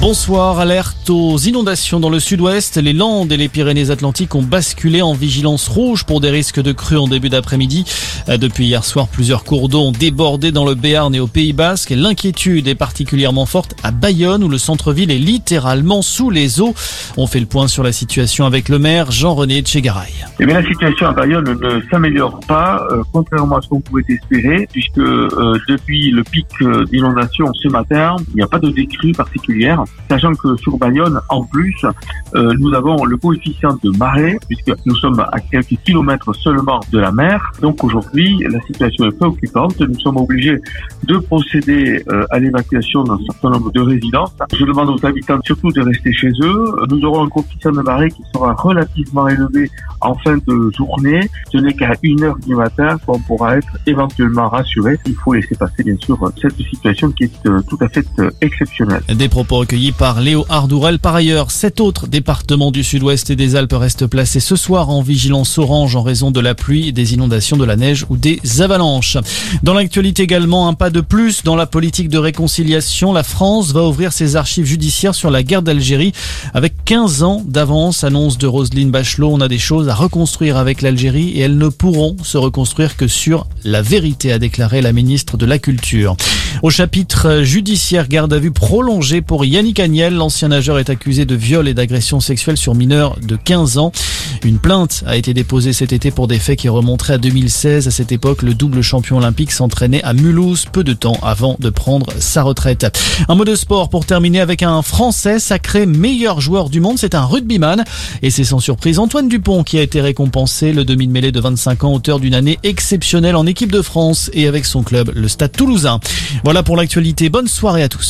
Bonsoir, alerte aux inondations dans le sud-ouest. Les Landes et les Pyrénées-Atlantiques ont basculé en vigilance rouge pour des risques de crues en début d'après-midi. Depuis hier soir, plusieurs cours d'eau ont débordé dans le Béarn et au Pays Basque. L'inquiétude est particulièrement forte à Bayonne où le centre-ville est littéralement sous les eaux. On fait le point sur la situation avec le maire Jean-René Tchegaray. Eh bien, la situation à Bayonne ne s'améliore pas, euh, contrairement à ce qu'on pouvait espérer, puisque euh, depuis le pic euh, d'inondation ce matin, il n'y a pas de décrue particulière sachant que sur Bayonne, en plus, euh, nous avons le coefficient de marée, puisque nous sommes à quelques kilomètres seulement de la mer. Donc aujourd'hui, la situation est préoccupante. Nous sommes obligés de procéder euh, à l'évacuation d'un certain nombre de résidences. Je demande aux habitants surtout de rester chez eux. Nous aurons un coefficient de marée qui sera relativement élevé en fin de journée. Ce n'est qu'à une heure du matin qu'on pourra être éventuellement rassuré. Il faut laisser passer, bien sûr, cette situation qui est euh, tout à fait exceptionnelle. Des propos par Léo Ardourel. Par ailleurs, sept autres départements du sud-ouest et des Alpes restent placés ce soir en vigilance orange en raison de la pluie, des inondations, de la neige ou des avalanches. Dans l'actualité également, un pas de plus dans la politique de réconciliation. La France va ouvrir ses archives judiciaires sur la guerre d'Algérie avec 15 ans d'avance, annonce de Roselyne Bachelot. On a des choses à reconstruire avec l'Algérie et elles ne pourront se reconstruire que sur la vérité, a déclaré la ministre de la Culture. Au chapitre judiciaire, garde à vue prolongée pour Yannick Agnel. L'ancien nageur est accusé de viol et d'agression sexuelle sur mineurs de 15 ans. Une plainte a été déposée cet été pour des faits qui remonteraient à 2016. À cette époque, le double champion olympique s'entraînait à Mulhouse peu de temps avant de prendre sa retraite. Un mot de sport pour terminer avec un Français sacré meilleur joueur du monde. C'est un rugbyman et c'est sans surprise Antoine Dupont qui a été récompensé. Le demi de mêlée de 25 ans, auteur d'une année exceptionnelle en équipe de France et avec son club, le Stade Toulousain. Voilà pour l'actualité. Bonne soirée à tous.